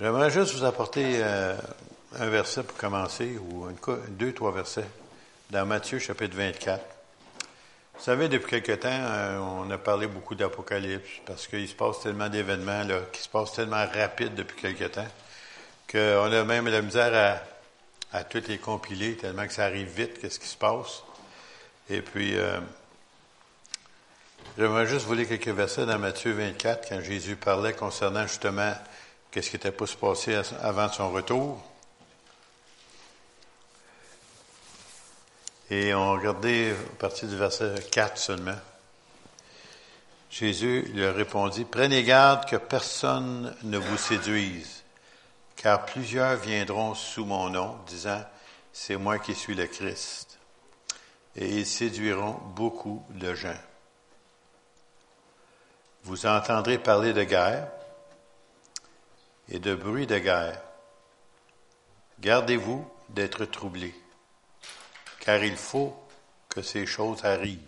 J'aimerais juste vous apporter euh, un verset pour commencer, ou deux, trois versets, dans Matthieu chapitre 24. Vous savez, depuis quelque temps, euh, on a parlé beaucoup d'Apocalypse, parce qu'il se passe tellement d'événements, qui se passent tellement rapide depuis quelque temps, qu'on a même la misère à, à toutes les compiler, tellement que ça arrive vite, qu'est-ce qui se passe. Et puis, euh, j'aimerais juste vous lire quelques versets dans Matthieu 24, quand Jésus parlait concernant justement qu'est-ce qui était pas se passer avant son retour? Et on regardait à partir du verset 4 seulement. Jésus leur répondit, Prenez garde que personne ne vous séduise, car plusieurs viendront sous mon nom, disant, C'est moi qui suis le Christ. Et ils séduiront beaucoup de gens. Vous entendrez parler de guerre et de bruit de guerre. Gardez-vous d'être troublés, car il faut que ces choses arrivent,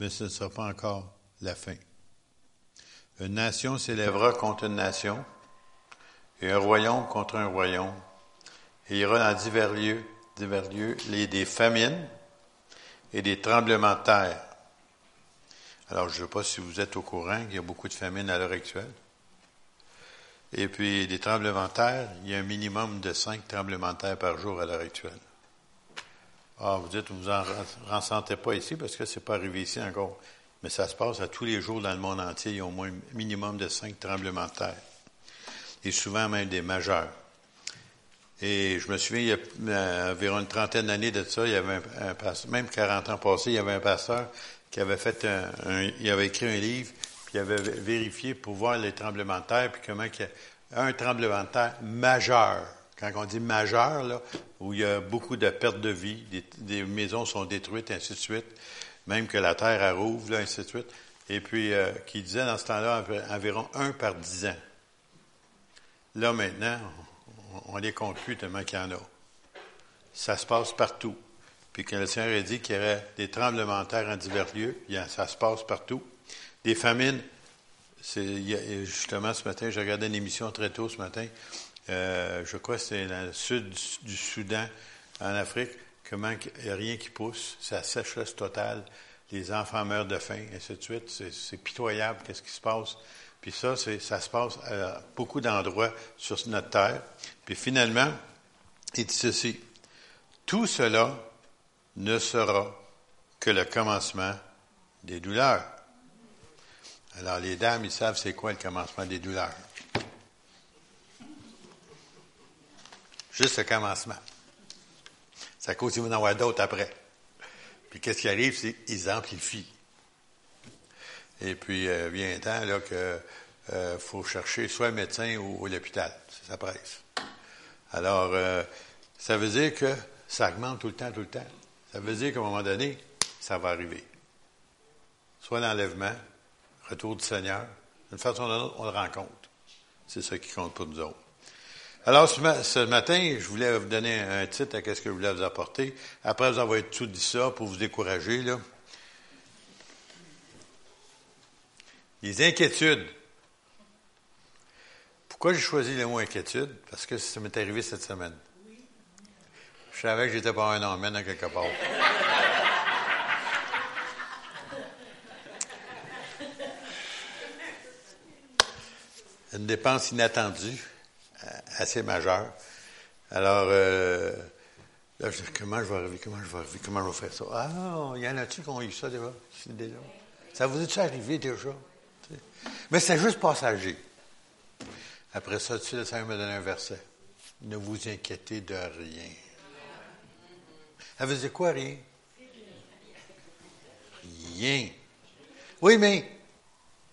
mais ce ne sera pas encore la fin. Une nation s'élèvera contre une nation, et un royaume contre un royaume, et il y aura dans divers lieux, divers lieux des famines et des tremblements de terre. Alors, je ne sais pas si vous êtes au courant qu'il y a beaucoup de famines à l'heure actuelle. Et puis, des tremblements de terre, il y a un minimum de cinq tremblements de terre par jour à l'heure actuelle. Ah, vous dites, vous en ressentez pas ici parce que c'est pas arrivé ici encore. Mais ça se passe à tous les jours dans le monde entier. Il y a au moins un minimum de cinq tremblements de terre. Et souvent même des majeurs. Et je me souviens, il y a environ une trentaine d'années de ça, il y avait un, pasteur, même 40 ans passés, il y avait un pasteur qui avait fait un, il avait écrit un livre il avait vérifié pour voir les tremblements de terre, puis comment il y a un tremblement de terre majeur. Quand on dit majeur, là, où il y a beaucoup de pertes de vie, des, maisons sont détruites, ainsi de suite, même que la terre arrouve, ainsi de suite. Et puis, euh, qui disait dans ce temps-là environ un par dix ans. Là, maintenant, on, les compte tellement qu'il y en a. Ça se passe partout. Puis quand le Seigneur a dit qu'il y aurait des tremblements de terre en divers lieux, ça se passe partout. Des famines, justement ce matin, j'ai regardé une émission très tôt ce matin. Euh, je crois que c'est dans le sud du Soudan, en Afrique, comment rien qui pousse, c'est la sécheresse totale, les enfants meurent de faim, et ainsi de suite. C'est pitoyable, qu'est-ce qui se passe. Puis ça, ça se passe à beaucoup d'endroits sur notre terre. Puis finalement, il dit ceci, tout cela ne sera que le commencement des douleurs. Alors, les dames, ils savent c'est quoi le commencement des douleurs. Juste le commencement. Ça cause qu'il va en avoir d'autres après. Puis qu'est-ce qui arrive, c'est qu'ils amplifient. Et puis, euh, vient un temps là, que euh, faut chercher soit un médecin ou, l'hôpital. Ça presse. Alors, euh, ça veut dire que ça augmente tout le temps, tout le temps. Ça veut dire qu'à un moment donné, ça va arriver. Soit l'enlèvement, retour du Seigneur. D'une façon ou d'une autre, on le rencontre. C'est ça qui compte pour nous autres. Alors, ce matin, je voulais vous donner un titre à ce que je voulais vous apporter. Après vous avoir tout dit ça pour vous décourager, là. Les inquiétudes. Pourquoi j'ai choisi le mot inquiétude? Parce que ça m'est arrivé cette semaine. Je savais que j'étais pas un homme, dans quelque part. Une dépense inattendue, euh, assez majeure. Alors, euh, là, je dis, comment je vais arriver, comment je vais arriver, comment je vais faire ça? Ah, il y en a-tu qui ont eu ça déjà? Ça vous est-tu arrivé déjà? Mais c'est juste passager. Après ça, tu sais, le Seigneur me donne un verset. Ne vous inquiétez de rien. Ça veut dire quoi, rien? Rien. Oui, mais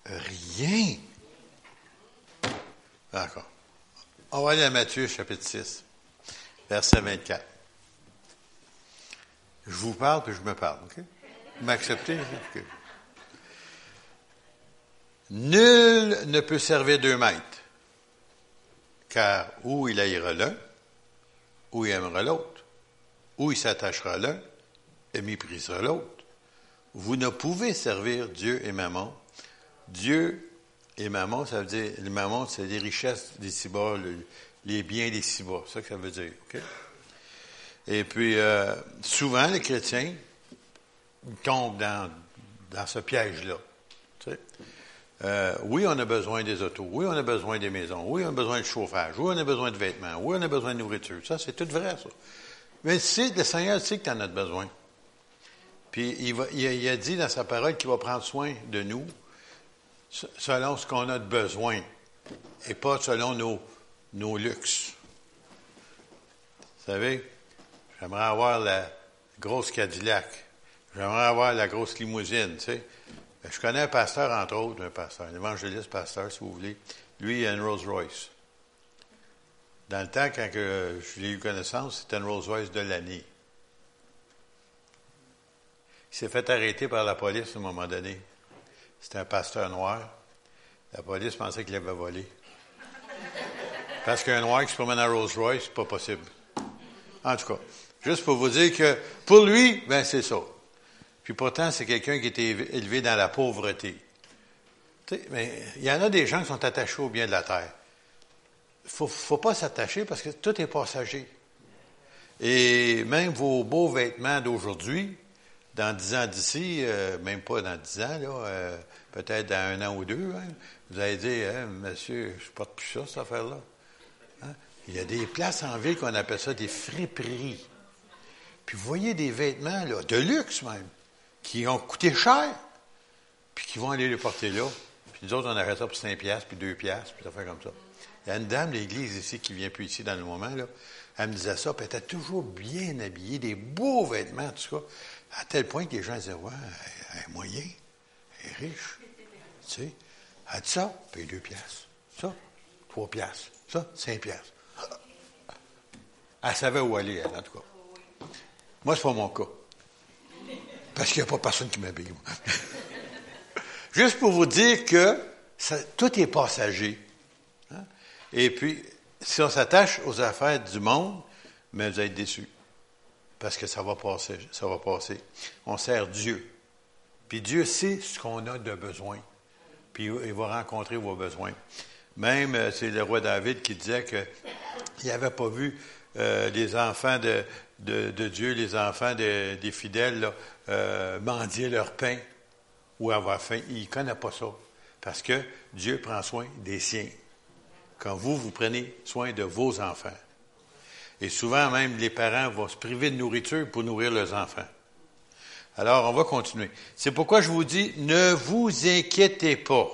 rien. D'accord. On va aller à Matthieu chapitre 6, verset 24. Je vous parle puis je me parle, OK? Vous m'acceptez? Nul ne peut servir deux maîtres, car ou il haïra l'un, ou il aimera l'autre, ou il s'attachera l'un et méprisera l'autre. Vous ne pouvez servir Dieu et maman. Dieu Et mammon, ça veut dire, le mammon, c'est les richesses des cibas, les biens des cibas. C'est ça que ça veut dire. Et puis, euh, souvent, les chrétiens tombent dans, dans ce piège-là. Euh, oui, on a besoin des autos. Oui, on a besoin des maisons. Oui, on a besoin de chauffage. Oui, on a besoin de vêtements. Oui, on a besoin de nourriture. Ça, c'est tout vrai, ça. Mais le Seigneur sait que tu en as besoin. Puis il, va, il, a, dit dans sa parole qu'il va prendre soin de nous selon ce qu'on a de besoin et pas selon nos, nos luxes. Vous savez, j'aimerais avoir la grosse Cadillac. J'aimerais avoir la grosse limousine, tu sais. Ben, je connais un pasteur, entre autres, un pasteur, un évangéliste pasteur, si vous voulez. Lui, il a une Rolls Royce. Dans le temps, quand je l'ai eu connaissance, c'était une Rolls Royce de l'année. Il s'est fait arrêter par la police à un moment donné. C'était un pasteur noir. La police pensait qu'il avait volé. Parce qu'un noir qui se promène à Rolls Royce, c'est pas possible. En tout cas, juste pour vous dire que pour lui, ben c'est ça. Puis pourtant, c'est quelqu'un qui était élevé dans la pauvreté. mais il y en a des gens qui sont attachés au bien de la terre. Faut, faut pas s'attacher parce que tout est passager. Et même vos beaux vêtements d'aujourd'hui, dans dix ans d'ici, euh, même pas dans dix ans, là, euh, peut-être dans un an ou deux, hein, vous allez dire, hein, monsieur, je porte plus ça, cette affaire-là. Hein? Il y a des places en ville qu'on appelle ça des friperies. Puis vous voyez des vêtements, là, de luxe même qui ont coûté cher, puis qui vont aller les porter là. Puis nous autres, on arrête ça pour 5 piastres, puis 2 piastres, puis ça fait comme ça. Il y a une dame de l'église ici qui vient plus ici dans le moment, là. Elle me disait ça, puis elle était toujours bien habillée, des beaux vêtements, tout ça, à tel point que les gens disaient, ouais, elle est moyen, elle est riche. Tu sais, elle dit ça, paye 2 piastres. Ça, 3 piastres. Ça, 5 piastres. Elle savait où aller, elle, en tout cas. Moi, c'est pas mon cas. Parce qu'il n'y a pas personne qui m'habille. Juste pour vous dire que tout est passager. Hein. Et puis, si on s'attache aux affaires du monde, mais vous êtes déçus. Parce que ça va passer, ça va passer. On sert Dieu. Puis Dieu sait ce qu'on a de besoin. Puis il va rencontrer vos besoins. Même, euh, c'est le roi David qui disait qu'il n'avait pas vu euh, les enfants de, Dieu, les enfants des fidèles, euh, mendier leur pain ou avoir faim. Il ne connaît pas ça. Parce que Dieu prend soin des siens. Quand vous, vous prenez soin de vos enfants. Et souvent, même, les parents vont se priver de nourriture pour nourrir leurs enfants. Alors, on va continuer. C'est pourquoi je vous dis, ne vous inquiétez pas.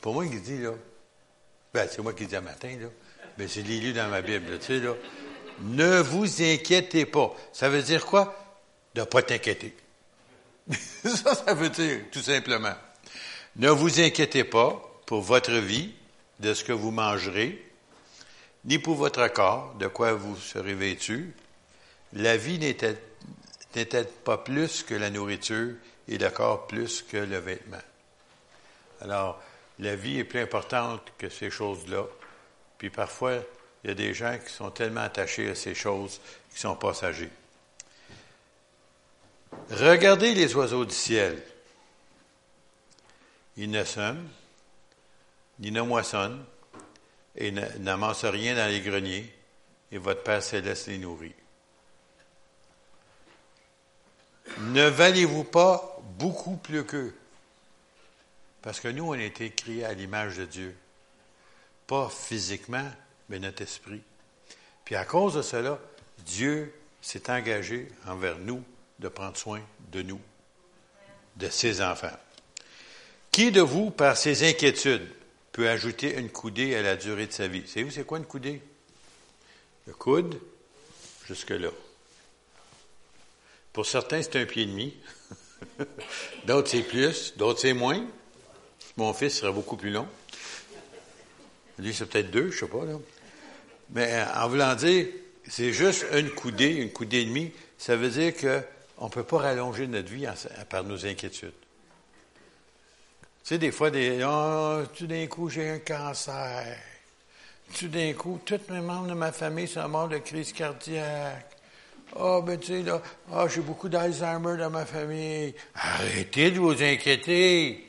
Pour moi, il dit, là, ben, c'est moi qui dis un matin, là, mais ben, c'est lu dans ma Bible, tu sais, là. Ne vous inquiétez pas. Ça veut dire quoi? De ne pas t'inquiéter. ça, ça veut dire, tout simplement. Ne vous inquiétez pas pour votre vie, de ce que vous mangerez, ni pour votre corps, de quoi vous serez vêtu. La vie n'était pas plus que la nourriture et le corps plus que le vêtement. Alors, la vie est plus importante que ces choses-là. Puis parfois, il y a des gens qui sont tellement attachés à ces choses qui sont passagers. Regardez les oiseaux du ciel. Ils ne sèment, ni ne moissonnent, et n'amassent rien dans les greniers, et votre Père céleste les nourrit. Ne valez-vous pas beaucoup plus qu'eux? Parce que nous, on a été créés à l'image de Dieu. Pas physiquement, mais notre esprit. Puis à cause de cela, Dieu s'est engagé envers nous de prendre soin de nous, de ses enfants. Qui de vous, par ses inquiétudes, peut ajouter une coudée à la durée de sa vie? Savez-vous c'est quoi une coudée? Le coude, jusque-là. Pour certains, c'est un pied et demi. d'autres, c'est plus. D'autres, c'est moins. Mon fils sera beaucoup plus long. Lui, c'est peut-être deux, je sais pas. Mais euh, en voulant dire, c'est juste une coudée, une coudée et demie, ça veut dire qu'on ne peut pas rallonger notre vie par nos inquiétudes. Tu sais, des fois, oh, tout d'un coup, j'ai un cancer. Tout d'un coup, tous mes membres de ma famille sont morts de crise cardiaque. Ah, oh, ben, tu sais, oh, j'ai beaucoup d'Alzheimer dans ma famille. Arrêtez de vous inquiéter.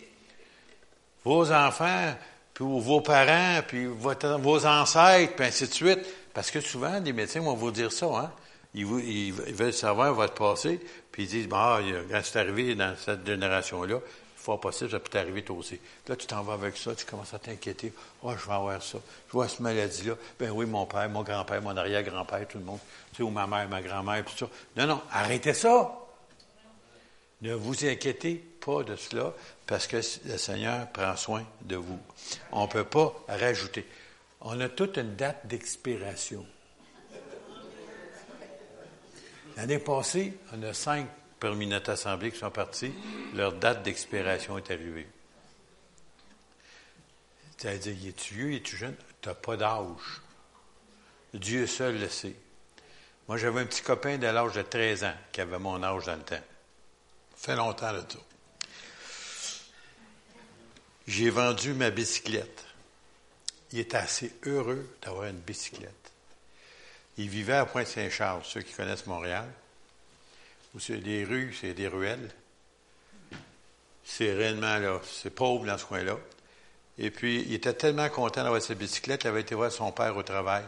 vos enfants, puis vos parents, puis vos ancêtres, puis ainsi de suite. Parce que souvent, les médecins vont vous dire ça, hein? Ils, veulent savoir votre passé, puis ils disent, bah, quand c'est arrivé dans cette génération-là, fort possible, ça peut t'arriver toi aussi. Là, tu t'en vas avec ça, tu commences à t'inquiéter. Oh, je vais avoir ça. Je vois cette maladie-là. Ben oui, mon père, mon grand-père, mon arrière-grand-père, tout le monde. Tu sais, ou ma mère, ma grand-mère, tout ça. Non, non, arrêtez ça. Ne vous inquiétez pas de cela, parce que le Seigneur prend soin de vous. On ne peut pas rajouter. On a toute une date d'expiration. L'année passée, on a cinq parmi notre assemblée qui sont partis, leur date d'expiration est arrivée. C'est-à-dire, es-tu vieux, es-tu jeune? Tu n'as pas d'âge. Dieu seul le sait. Moi, j'avais un petit copain de l'âge de 13 ans qui avait mon âge dans le temps. Ça fait longtemps le tout. J'ai vendu ma bicyclette. Il était assez heureux d'avoir une bicyclette. Il vivait à Pointe-Saint-Charles, ceux qui connaissent Montréal où c'est des rues, c'est des ruelles. C'est réellement là, c'est pauvre dans ce coin-là. Et puis, il était tellement content d'avoir sa bicyclette, il avait été voir son père au travail.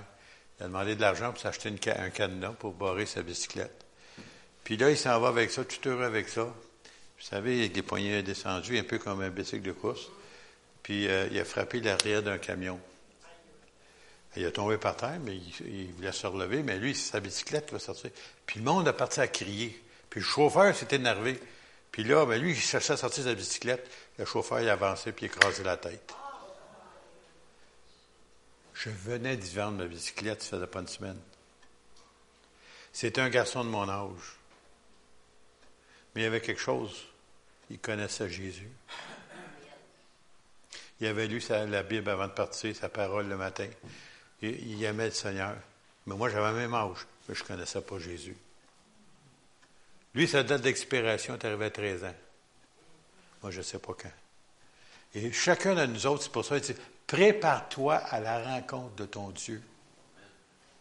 Il a demandé de l'argent pour s'acheter un cadenas pour barrer sa bicyclette. Puis là, il s'en va avec ça, tout heureux avec ça. Vous savez, avec des poignets descendus, un peu comme un bicycle de course. Puis euh, il a frappé l'arrière d'un camion. Il a tombé par terre, mais il, voulait se relever, mais lui, sa bicyclette va sortir. Puis le monde a parti à crier. Puis le chauffeur s'est énervé. Puis là, ben lui, il cherchait à sortir sa bicyclette. Le chauffeur, il avançait puis il écrasait la tête. Je venais d'y vendre ma bicyclette, ça faisait pas une semaine. C'était un garçon de mon âge. Mais il y avait quelque chose. Il connaissait Jésus. Il avait lu la Bible avant de partir, sa parole le matin. Il, il aimait le Seigneur. Mais moi, j'avais le même âge, mais je ne connaissais pas Jésus. Lui, sa date d'expiration est arrivée à 13 ans. Moi, je ne sais pas quand. Et chacun de nous autres, c'est pour ça qu'il dit prépare-toi à la rencontre de ton Dieu.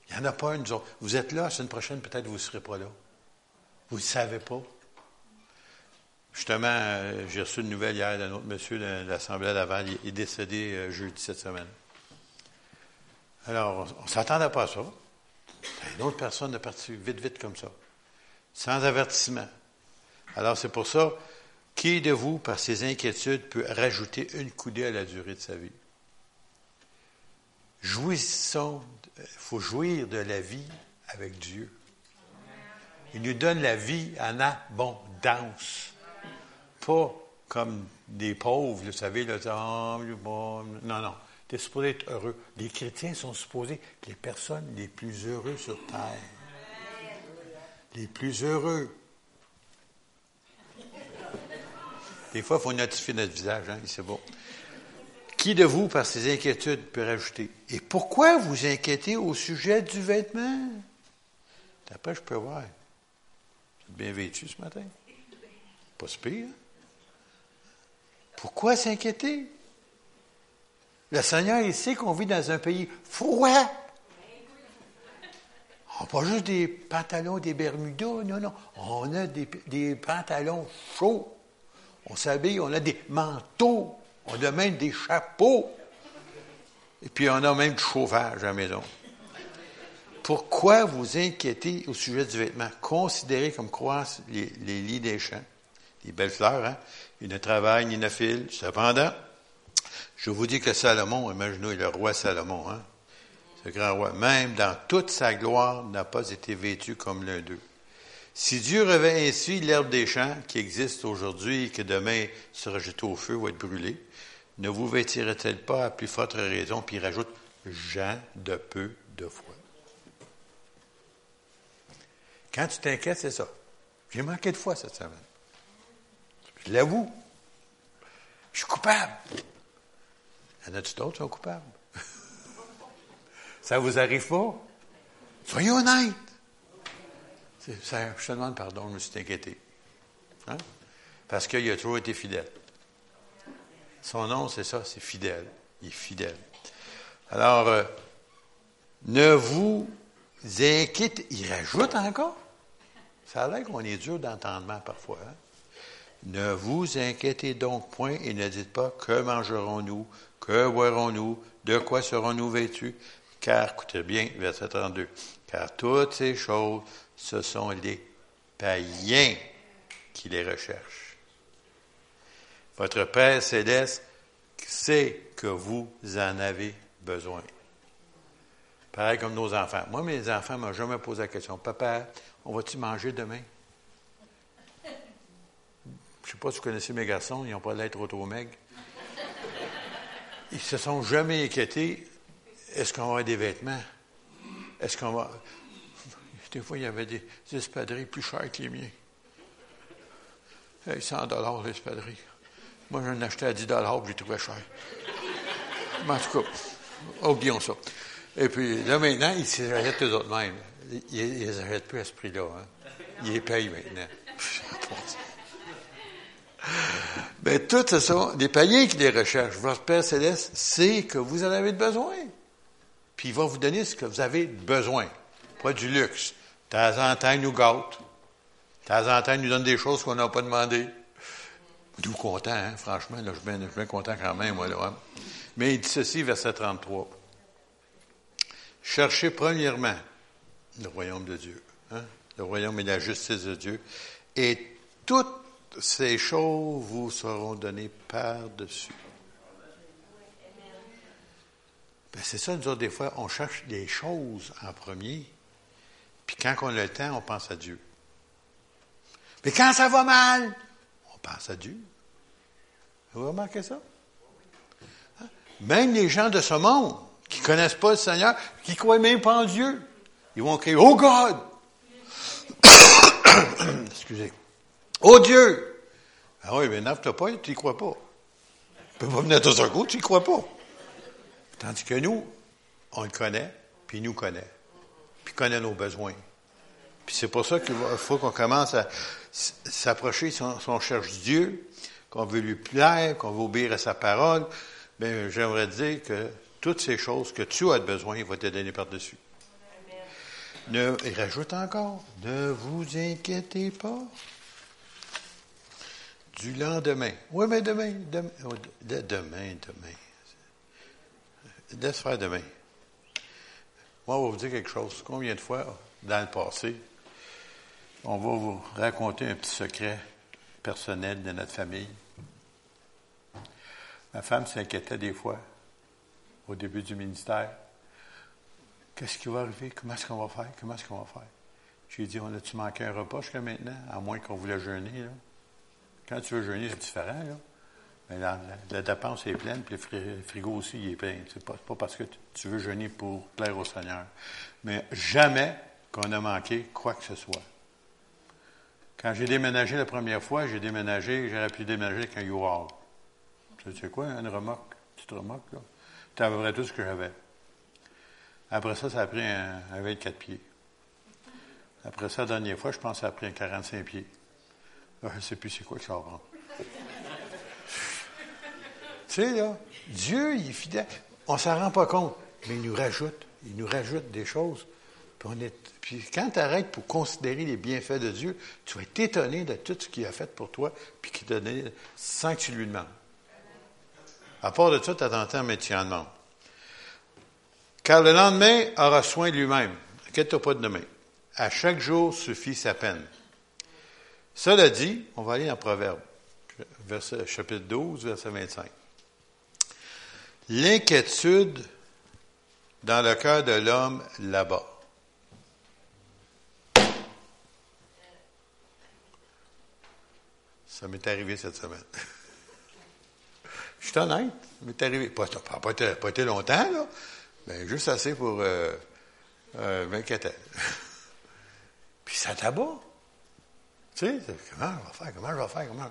Il n'y en a pas un, nous autres. Vous êtes là, la semaine prochaine, peut-être vous ne serez pas là. Vous ne savez pas. Justement, euh, j'ai reçu une nouvelle hier d'un autre monsieur de l'Assemblée à Laval. Il est décédé euh, jeudi cette semaine. Alors, on ne s'attendait pas à ça. Une autre personne est partie vite, vite comme ça sans avertissement. Alors c'est pour ça, qui de vous, par ses inquiétudes, peut rajouter une coudée à la durée de sa vie? Jouissons, il faut jouir de la vie avec Dieu. Il nous donne la vie en abondance. Pas comme des pauvres, vous savez, là, oh, non, non. Tu es supposé être heureux. Les chrétiens sont supposés être les personnes les plus heureuses sur terre les plus heureux. Des fois, il faut notifier notre visage, hein, c'est bon. Qui de vous, par ses inquiétudes, peut rajouter Et pourquoi vous inquiétez au sujet du vêtement Après, je peux voir. Vous êtes bien vêtu ce matin Pas si pire. Pourquoi s'inquiéter? Le Seigneur, il sait qu'on vit dans un pays froid. On pas juste des pantalons, des bermudas, non, non. On a des, pantalons chauds. On s'habille, on a des manteaux. On a même des chapeaux. Et puis on a même du chauffage à la maison. Pourquoi vous inquiétez au sujet du vêtement? Considérez comme croissent les, lits des champs, les belles fleurs, hein? Ils ne travaillent ni ne filent. Cependant, je vous dis que Salomon, imaginez le roi Salomon, hein? Ce grand roi, même dans toute sa gloire, n'a pas été vêtu comme l'un d'eux. Si Dieu revêt ainsi l'herbe des champs qui existe aujourd'hui et que demain sera jetée au feu ou être brûlée, ne vous vêtirait-elle pas à plus forte raison, puis il rajoute, Jean de peu de foi. Quand tu t'inquiètes, c'est ça. J'ai manqué de foi cette semaine. Je l'avoue. Je suis coupable. Y en a-tu d'autres qui sont coupables? Ça vous arrive pas? Soyez honnête. Je te demande pardon, je me suis inquiété. Hein? Parce qu'il a toujours été fidèle. Son nom, c'est ça, c'est fidèle. Il est fidèle. Alors, euh, ne vous inquiétez. Il rajoute encore. Ça a l'air qu'on est dur d'entendement parfois. Hein? Ne vous inquiétez donc point et ne dites pas que mangerons-nous, que boirons-nous, de quoi serons-nous vêtus, car, écoutez bien, verset 32, car toutes ces choses, ce sont les païens qui les recherchent. Votre Père céleste sait que vous en avez besoin. Pareil comme nos enfants. Moi, mes enfants ne m'ont jamais posé la question, Papa, on va-tu manger demain? Je ne sais pas si vous connaissez mes garçons, ils n'ont pas l'être trop maigres. Ils se sont jamais inquiétés. Est-ce qu'on va avoir des vêtements? Est-ce qu'on va. Des fois, il y avait des espadrilles plus chères que les miens. Hey, 100 dollars l'espadrille. Moi, j'en ai acheté à 10 dollars, je l'ai trouvé cher. Mais en tout cas, oublions ça. Et puis, là, maintenant, ils s'arrêtent eux autres mêmes. Ils n'arrêtent plus à ce prix-là. Hein. Ils les payent maintenant. Mais tout ce sont des païens qui les recherchent. Votre Père Céleste sait que vous en avez besoin. Puis il va vous donner ce que vous avez besoin. Pas du luxe. De temps en temps, il nous gâte. De temps en temps, il nous donne des choses qu'on n'a pas demandées. D'où content, hein? franchement, là, je, suis bien, content quand même, moi, là. Hein. Mais il dit ceci, verset 33. Cherchez premièrement le royaume de Dieu, hein? le royaume et la justice de Dieu, et toutes ces choses vous seront données par-dessus. Ben, c'est ça, nous autres, des fois, on cherche des choses en premier, puis quand on a le temps, on pense à Dieu. Mais quand ça va mal, on pense à Dieu. Vous remarquez ça? Hein? Même les gens de ce monde, qui ne connaissent pas le Seigneur, qui ne croient même pas en Dieu, ils vont crier, Oh God! Excusez. Oh Dieu! Ah oui, mais n'affre pas, tu n'y crois pas. Tu ne peux pas venir tout un coup, tu n'y crois pas. Tandis que nous, on le connaît, puis il nous connaît, puis connaît nos besoins. Puis c'est pour ça qu'il faut qu'on commence à s'approcher si, on cherche Dieu, qu'on veut lui plaire, qu'on veut obéir à sa parole. Bien, j'aimerais dire que toutes ces choses que tu as besoin, il va te donner par-dessus. Ne, il rajoute encore, ne vous inquiétez pas du lendemain. Oui, mais demain, demain, oh, demain, demain. Laisse faire demain. Moi, on va vous dire quelque chose. Combien de fois, dans le passé, on va vous raconter un petit secret personnel de notre famille? Ma femme s'inquiétait des fois, au début du ministère. Qu'est-ce qui va arriver? Comment est-ce qu'on va faire? Comment est-ce qu'on va faire? J'ai dit, on a-tu manqué un repas jusqu'à maintenant? À moins qu'on voulait jeûner, là? Quand tu veux jeûner, c'est différent, là. Mais la, dépense est pleine, puis le frigo aussi il est plein. C'est pas, pas parce que tu veux jeûner pour plaire au Seigneur. Mais jamais qu'on a manqué quoi que ce soit. Quand j'ai déménagé la première fois, j'ai déménagé, j'aurais pu déménager avec un U-Haul. Tu sais quoi, une remorque, une petite remorque, là? C'était à peu près tout ce que j'avais. Après ça, ça a pris un, 24 pieds. Après ça, la dernière fois, je pense que ça a pris un 45 pieds. je ne sais plus c'est quoi que ça va. Tu sais, là, Dieu, il est fidèle. On ne s'en rend pas compte, mais il nous rajoute. Il nous rajoute des choses. Puis, quand tu arrêtes pour considérer les bienfaits de Dieu, tu vas être étonné de tout ce qu'il a fait pour toi, puis qu'il t'a donné sans que tu lui demandes. À part de ça, tu attends un métier en demande. Car le lendemain aura soin de lui-même. Inquiète-toi pas de demain. À chaque jour suffit sa peine. Cela dit, on va aller dans Proverbe, chapitre 12, verset 25. L'inquiétude dans le cœur de l'homme là-bas. Ça m'est arrivé cette semaine. Je suis honnête, ça m'est arrivé. Pas, pas, pas, été longtemps, là, mais juste assez pour euh, euh, m'inquiéter. Puis ça tabat. Tu sais, comment je vais faire, comment je vais faire, comment.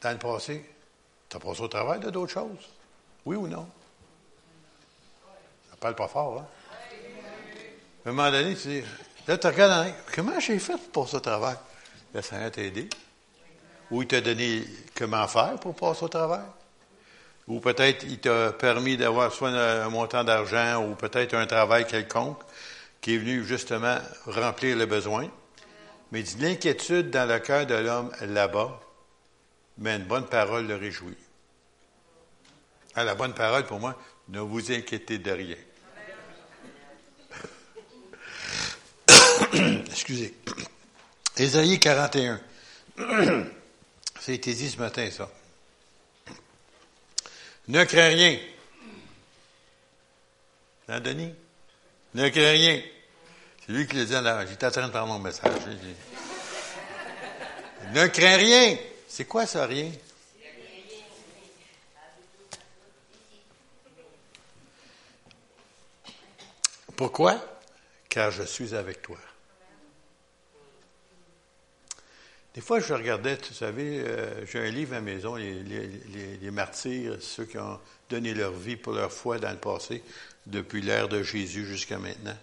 Dans le passé, tu as passé au travail de d'autres choses? Oui ou non? Ça parle pas fort, hein? À un moment donné, tu dis, là, tu regardes, comment j'ai fait pour au travail? Le Seigneur t'a aidé. Ou il t'a donné comment faire pour passer au travail? Ou peut-être il t'a permis d'avoir soit un montant d'argent ou peut-être un travail quelconque qui est venu justement remplir le besoin. Mais l'inquiétude dans le cœur de l'homme là-bas, mais une bonne parole le réjouit. Ah, la bonne parole pour moi, ne vous inquiétez de rien. Excusez. Ésaïe 41. Ça a été dit ce matin, ça. Ne crains rien. Hein, Denis? Ne crains rien. C'est lui qui le dit là. J'étais en train de faire mon message. ne crains rien. C'est quoi ça, rien? Pourquoi? Car je suis avec toi. Des fois, je regardais, tu savez, euh, j'ai un livre à la maison, les, martyrs, ceux qui ont donné leur vie pour leur foi dans le passé, depuis l'ère de Jésus jusqu'à maintenant.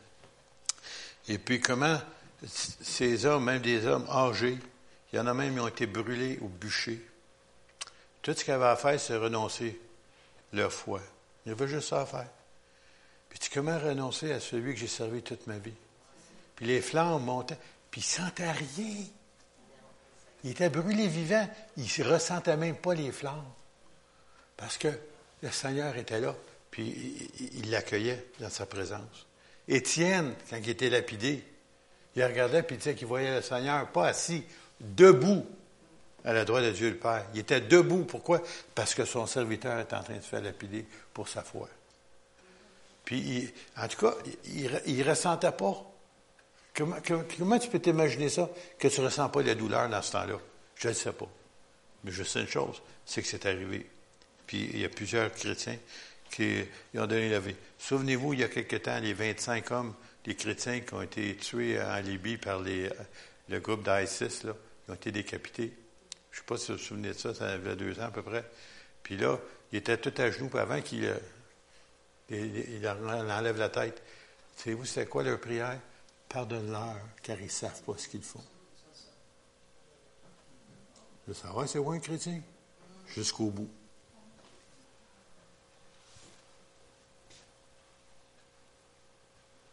Et puis comment ces hommes, même des hommes âgés, il y en a même qui ont été brûlés ou bûchés. Tout ce qu'ils avaient à faire, c'est renoncer leur foi. Il y avait juste ça à faire. Puis tu comment renoncer à celui que j'ai servi toute ma vie? Puis les flammes montaient, puis ils ne sentaient rien. Il était brûlé vivant, il ne ressentait même pas les flammes. Parce que le Seigneur était là, puis il l'accueillait dans sa présence. Étienne, quand il était lapidé, il regardait puis il disait qu'il voyait le Seigneur pas assis, debout à la droite de Dieu le Père. Il était debout. Pourquoi? Parce que son serviteur était en train de se faire lapider pour sa foi. Puis, en tout cas, il ne ressentait pas. Comment, comment, tu peux t'imaginer ça, que tu ne ressens pas la douleur dans ce temps-là? Je ne sais pas. Mais je sais une chose, c'est que c'est arrivé. Puis il y a plusieurs chrétiens qui ont donné la vie. Souvenez-vous, il y a quelque temps, les 25 hommes, les chrétiens qui ont été tués en Libye par les, le groupe d'ISIS, là, ils ont été décapités. Je ne sais pas si vous vous souvenez de ça, ça avait deux ans à peu près. Puis là, ils étaient tout à genoux, puis avant qu'il euh, il, enlève la tête. Savez-vous, c'est quoi leur prière? Pardonne-leur, car ils ne savent pas ce qu'ils font. Le savoir, c'est où un chrétien? Jusqu'au bout.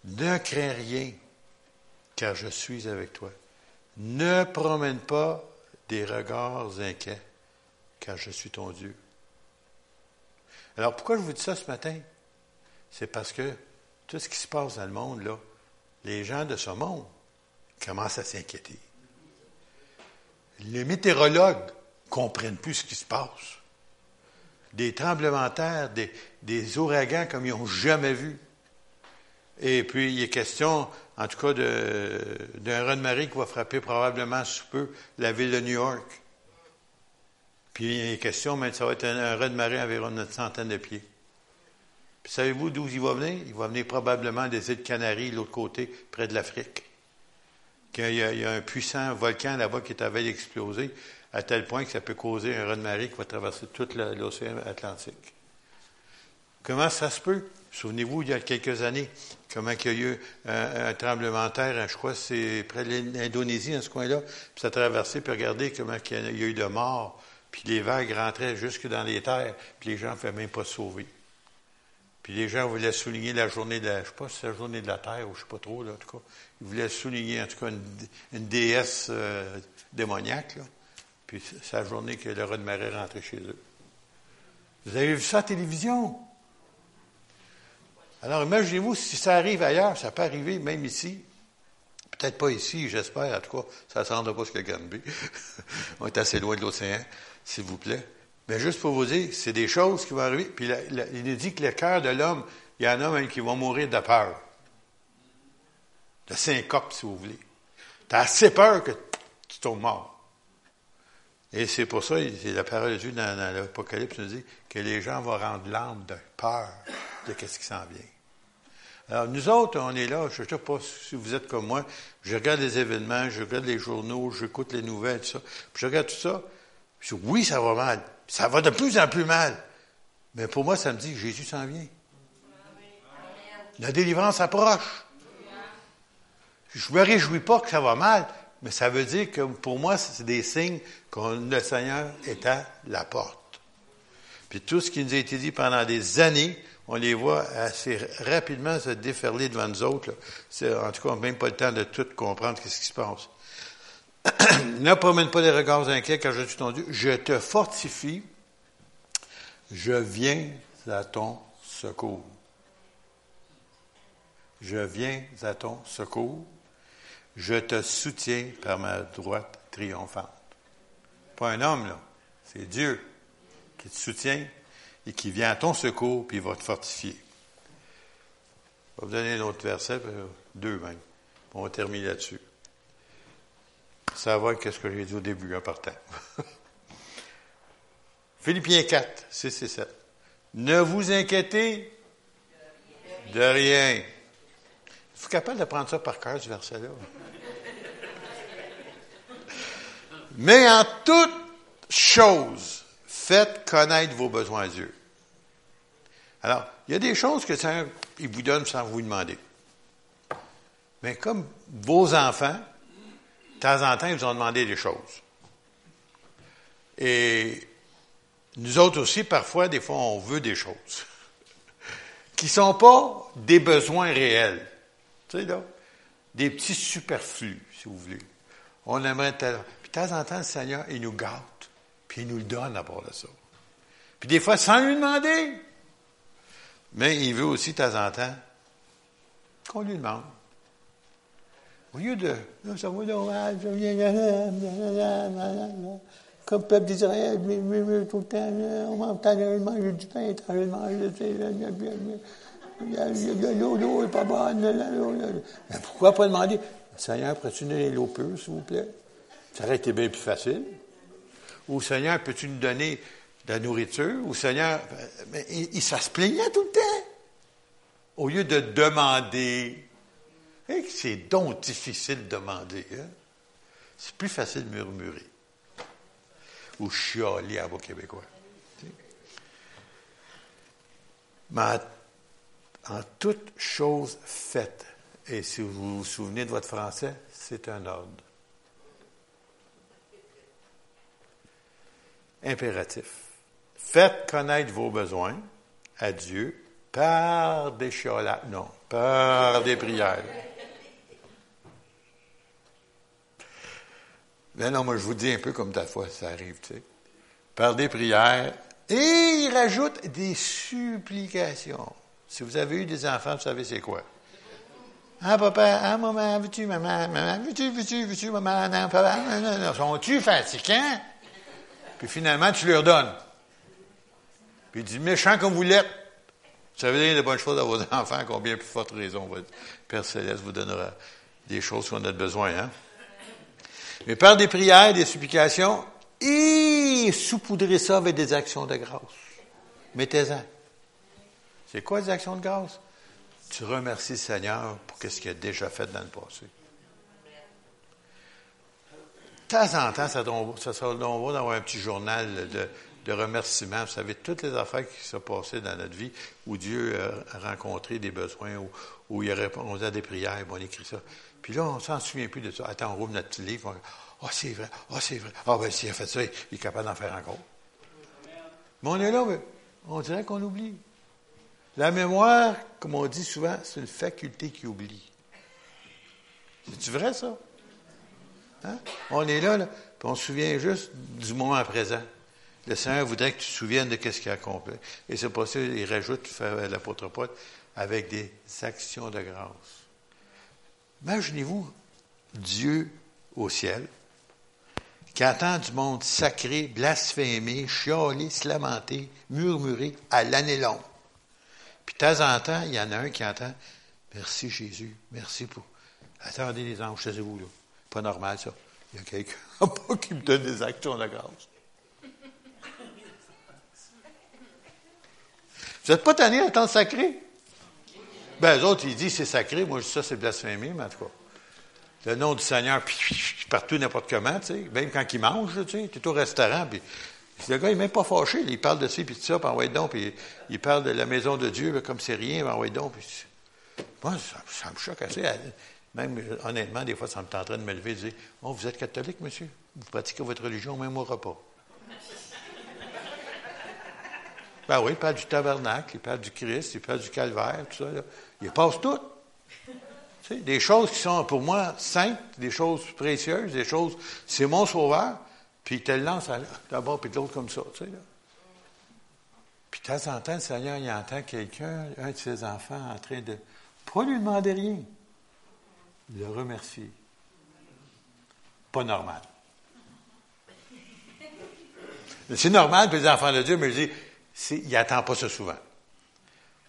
Ne crains rien, car je suis avec toi. Ne promène pas des regards inquiets, car je suis ton Dieu. Alors pourquoi je vous dis ça ce matin? C'est parce que tout ce qui se passe dans le monde, là, les gens de ce monde commencent à s'inquiéter. Les météorologues comprennent plus ce qui se passe. Des tremblements de terre, des, des ouragans comme ils n'ont jamais vu. Et puis, il est question, en tout cas, d'un raz de marée qui va frapper probablement sous peu la ville de New York. Puis, il est question, mais ça va être un, un raz de marée environ une centaine de pieds. Puis, savez-vous d'où il va venir? Il va venir probablement des îles Canaries, l'autre côté, près de l'Afrique. Il y, a, il y a un puissant volcan là-bas qui est à veille d'exploser, à tel point que ça peut causer un raz de marée qui va traverser tout l'océan Atlantique. Comment ça se peut? Souvenez-vous, il y a quelques années, comment il y a eu un, tremblement de terre, je crois c'est près de l'Indonésie, dans ce coin-là, puis ça a traversé, puis regardez comment il y a eu de morts, puis les vagues rentraient jusque dans les terres, puis les gens ne pouvaient même pas sauver. Puis les gens voulaient souligner la journée de la, je sais pas si c'est la journée de la Terre ou je sais pas trop, là, en tout cas. Ils voulaient souligner, en tout cas, une, déesse euh, démoniaque, là. Puis c'est la journée que le raz de marée rentrait chez eux. Vous avez vu ça à la télévision? Alors, imaginez-vous si ça arrive ailleurs, ça peut arriver même ici. Peut-être pas ici, j'espère, en tout cas, ça ne semble pas ce que Granby. On est assez loin de l'océan, s'il vous plaît. Mais juste pour vous dire, c'est des choses qui vont arriver. Puis il nous dit que le cœur de l'homme, il y en a même qui vont mourir de peur. De syncope, si vous voulez. Tu as assez peur que tu tombes mort. Et c'est pour ça, la parole de Dieu dans, l'Apocalypse nous dit que les gens vont rendre l'âme de peur de ce qui s'en vient. Alors, nous autres, on est là, je ne sais pas si vous êtes comme moi, je regarde les événements, je regarde les journaux, j'écoute les nouvelles, tout ça, puis je regarde tout ça, je dis, oui, ça va mal, ça va de plus en plus mal. Mais pour moi, ça me dit, Jésus s'en vient. La délivrance approche. Je ne me réjouis pas que ça va mal, mais ça veut dire que pour moi, c'est des signes que le Seigneur est à la porte. Puis tout ce qui nous a été dit pendant des années, on les voit assez rapidement se déferler devant nous autres. En tout cas, on n'a même pas le temps de tout comprendre ce qui se passe. ne promène pas des regards inquiets car je suis ton Dieu. Je te fortifie. Je viens à ton secours. Je viens à ton secours. Je te soutiens par ma droite triomphante. Pas un homme, là. C'est Dieu qui te soutient et qui vient à ton secours, puis il va te fortifier. Je vais vous donner un autre verset, euh, deux même. On va terminer là-dessus. Ça va avec ce que j'ai dit au début, en partant. Philippiens 4, 6 et 7. Ne vous inquiétez de rien. Vous êtes capable de prendre ça par cœur, ce verset-là? Mais en toute chose, faites connaître vos besoins à Dieu. Alors, il y a des choses que ça, il vous donne sans vous demander. Mais comme vos enfants, de temps en temps, ils vous ont demandé des choses. Et nous autres aussi, parfois, des fois, on veut des choses qui ne sont pas des besoins réels. Tu sais, là, des petits superflus, si vous voulez. On aimerait. Puis de temps en temps, le Seigneur, il nous gâte, puis il nous le donne à part de ça. Puis des fois, sans lui demander. Mais il veut aussi, de temps en temps, qu'on lui demande. Au lieu de, ça va normal, ça vient, comme peuple d'Israël, tout le temps, on m'entend manger du pain, t'as manger, l'eau, l'eau n'est pas bonne. Mais pourquoi pas demander, Seigneur, nous donner l'eau pure, s'il vous plaît? Ça aurait été bien plus facile. Ou Seigneur, peux-tu nous donner de la nourriture? Ou Seigneur, mais il, ça tout le temps. Au lieu de demander, c'est donc difficile de demander. Hein? C'est plus facile de murmurer ou chialer à vos Québécois. Mais en, toute chose faite, et si vous vous souvenez de votre français, c'est un ordre. Impératif. Faites connaître vos besoins à Dieu par des non, par des prières. Mais non, moi, je vous dis un peu comme ta foi, ça arrive, tu sais. Par des prières. Et il rajoute des supplications. Si vous avez eu des enfants, vous savez c'est quoi. Ah, papa, ah, maman, veux-tu, maman, maman, veux-tu, veux-tu, veux-tu, maman, non, papa, non, non, non. Sont-tu fatigants? Puis finalement, tu leur donnes. Puis il dit, méchant comme vous l'êtes. Ça veut dire de bonnes choses à vos enfants, combien plus forte raison votre Père Céleste vous donnera des choses qu'on a besoin, hein? Mais par des prières, des supplications, et saupoudrez ça avec des actions de grâce. Mettez-en. C'est quoi les actions de grâce? Tu remercies le Seigneur pour ce qu'il a déjà fait dans le passé. De temps en temps, ça, ça sera bon d'avoir un petit journal de, remerciements. Vous savez, toutes les affaires qui sont passées dans notre vie où Dieu a rencontré des besoins, où, où il a répondu à des prières, on écrit ça. Puis là, on s'en souvient plus de ça. Attends, on rouvre notre petit livre. Ah, oh, c'est vrai. Ah, oh, c'est vrai. Ah, ben, s'il a fait ça, il est capable d'en faire encore. Mais on est là, on dirait qu'on oublie. La mémoire, comme on dit souvent, c'est une faculté qui oublie. C'est-tu vrai, ça? Hein? On est là, puis on se souvient juste du moment présent. Le Seigneur voudrait que tu te souviennes de ce qu'il a accompli. Et c'est pour ça qu'il rajoute l'apôtre Paul avec des actions de grâce. Imaginez-vous Dieu au ciel, qui entend du monde sacré, blasphémer, chialer, se lamenter, murmurer à l'année longue. Puis de temps en temps, il y en a un qui entend Merci Jésus, merci pour. Attendez les anges, chez vous là. Pas normal ça. Il y a quelqu'un qui me donne des actions de grâce. Vous n'êtes pas tanné temps sacré? Ben, les autres, ils disent c'est sacré. Moi, je dis ça, c'est blasphémé, mais en tout cas. Le nom du Seigneur, puis partout, n'importe comment, tu sais. Même quand il mange, tu sais, tu es au restaurant, puis le gars, il n'est même pas fâché. Il parle de ci, puis de ça, puis envoie donc, puis il parle de la maison de Dieu, comme c'est rien, envoie donc. Puis... Moi, ça, me choque assez. Même, honnêtement, des fois, ça me tenterait de me lever et de dire Oh, vous êtes catholique, monsieur? Vous pratiquez votre religion même au repas. Ben oui, il parle du tabernacle, il parle du Christ, il parle du calvaire, tout ça. Il passe tout. Des choses qui sont pour moi simples, des choses précieuses, des choses, c'est mon sauveur, puis il te lance d'abord puis de l'autre comme ça. Tu sais, là. Puis de temps en temps, le Seigneur, il entend quelqu'un, un de ses enfants, en train de pas lui demander rien, le remercier. Pas normal. C'est normal pour les enfants de Dieu, mais je dis, il n'attend pas ça souvent.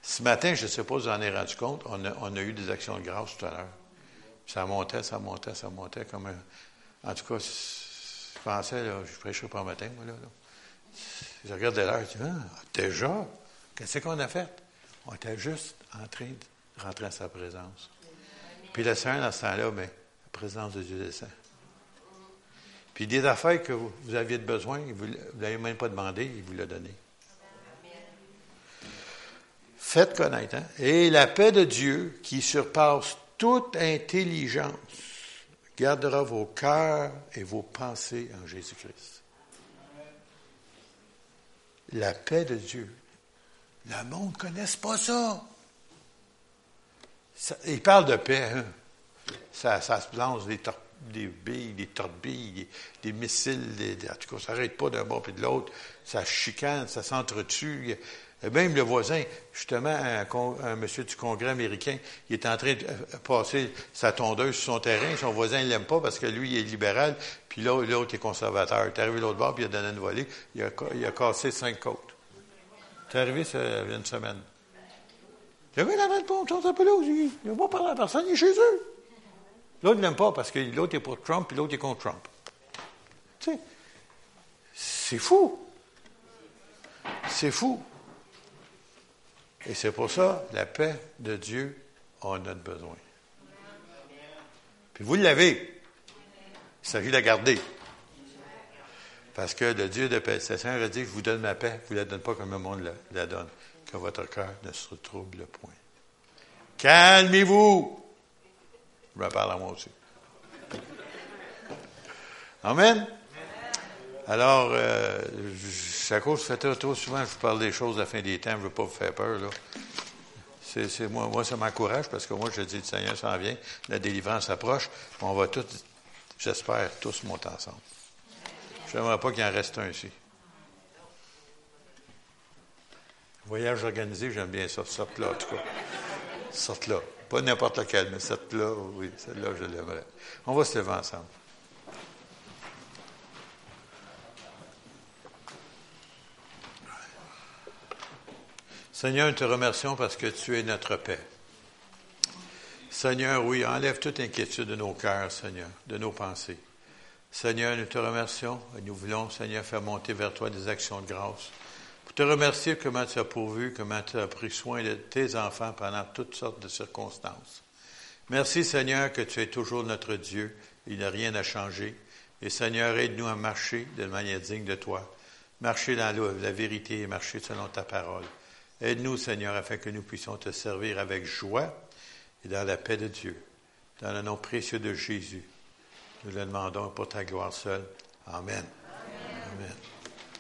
Ce matin, je ne sais pas si vous en avez rendu compte, on a, eu des actions de grâce tout à l'heure. Ça montait, ça montait, ça montait comme un... En tout cas, je pensais, là, je prêcherai pas le matin, moi, là. Je regardais l'heure, je dis, ah, déjà? Qu'est-ce qu'on a fait? On était juste en train de rentrer à sa présence. Puis le Seigneur, dans ce temps-là, bien, la présence de Dieu descend. Puis des affaires que vous, aviez besoin, vous ne l'avez même pas demandé, il vous l'a donné. Faites connaître. Hein? Et la paix de Dieu, qui surpasse toute intelligence, gardera vos cœurs et vos pensées en Jésus-Christ. La paix de Dieu. Le monde ne connaisse pas ça. Il parle de paix. Hein? Ça, ça se lance des torpilles des billes, des torbilles, des, missiles, des, en tout cas, ça n'arrête pas d'un bord et de l'autre, ça chicane, ça s'entretue. Même le voisin, justement, un, monsieur du Congrès américain, il est en train de euh, passer sa tondeuse sur son terrain. Son voisin ne l'aime pas parce que lui, il est libéral, puis l'autre est conservateur. Il est arrivé l'autre bord, puis il a donné une volée. Il a, il a cassé cinq côtes. C'est arrivé ça, il y a une semaine. Le gars, il a le pont, son pelouse, il ne va pas parler à personne, il est chez eux. L'autre n'aime pas parce que l'autre est pour Trump et l'autre est contre Trump. Tu sais, c'est fou. C'est fou. Et c'est pour ça, la paix de Dieu, on a besoin. Puis vous l'avez. Il s'agit de la garder. Parce que le Dieu de paix, c'est Seigneur a dit, je vous donne ma paix, vous ne la donnez pas comme le monde la, la donne, que votre cœur ne se trouble point. Calmez-vous. Je me parle à moi aussi. Amen. Alors, euh, à cause, je fais trop souvent, je vous parle des choses à la fin des temps, je ne veux pas vous faire peur. Là. Moi, moi, ça m'encourage parce que moi, je dis, le Seigneur s'en vient, la délivrance approche, on va tous, j'espère, tous monter ensemble. Je n'aimerais pas qu'il en reste un ici. Voyage organisé, j'aime bien ça, sorte là, en tout cas. Sorte là. Pas n'importe laquelle, mais cette-là, oui, celle-là, je l'aimerais. On va se lever ensemble. Seigneur, nous te remercions parce que tu es notre paix. Seigneur, oui, enlève toute inquiétude de nos cœurs, Seigneur, de nos pensées. Seigneur, nous te remercions et nous voulons, Seigneur, faire monter vers toi des actions de grâce te remercier comment tu as pourvu, comment tu as pris soin de tes enfants pendant toutes sortes de circonstances. Merci Seigneur que tu es toujours notre Dieu, il n'y a rien à changer. Et Seigneur, aide-nous à marcher de manière digne de toi, marcher dans la, vérité et marcher selon ta parole. Aide-nous Seigneur afin que nous puissions te servir avec joie et dans la paix de Dieu. Dans le nom précieux de Jésus, nous le demandons pour ta gloire seule. Amen. Amen.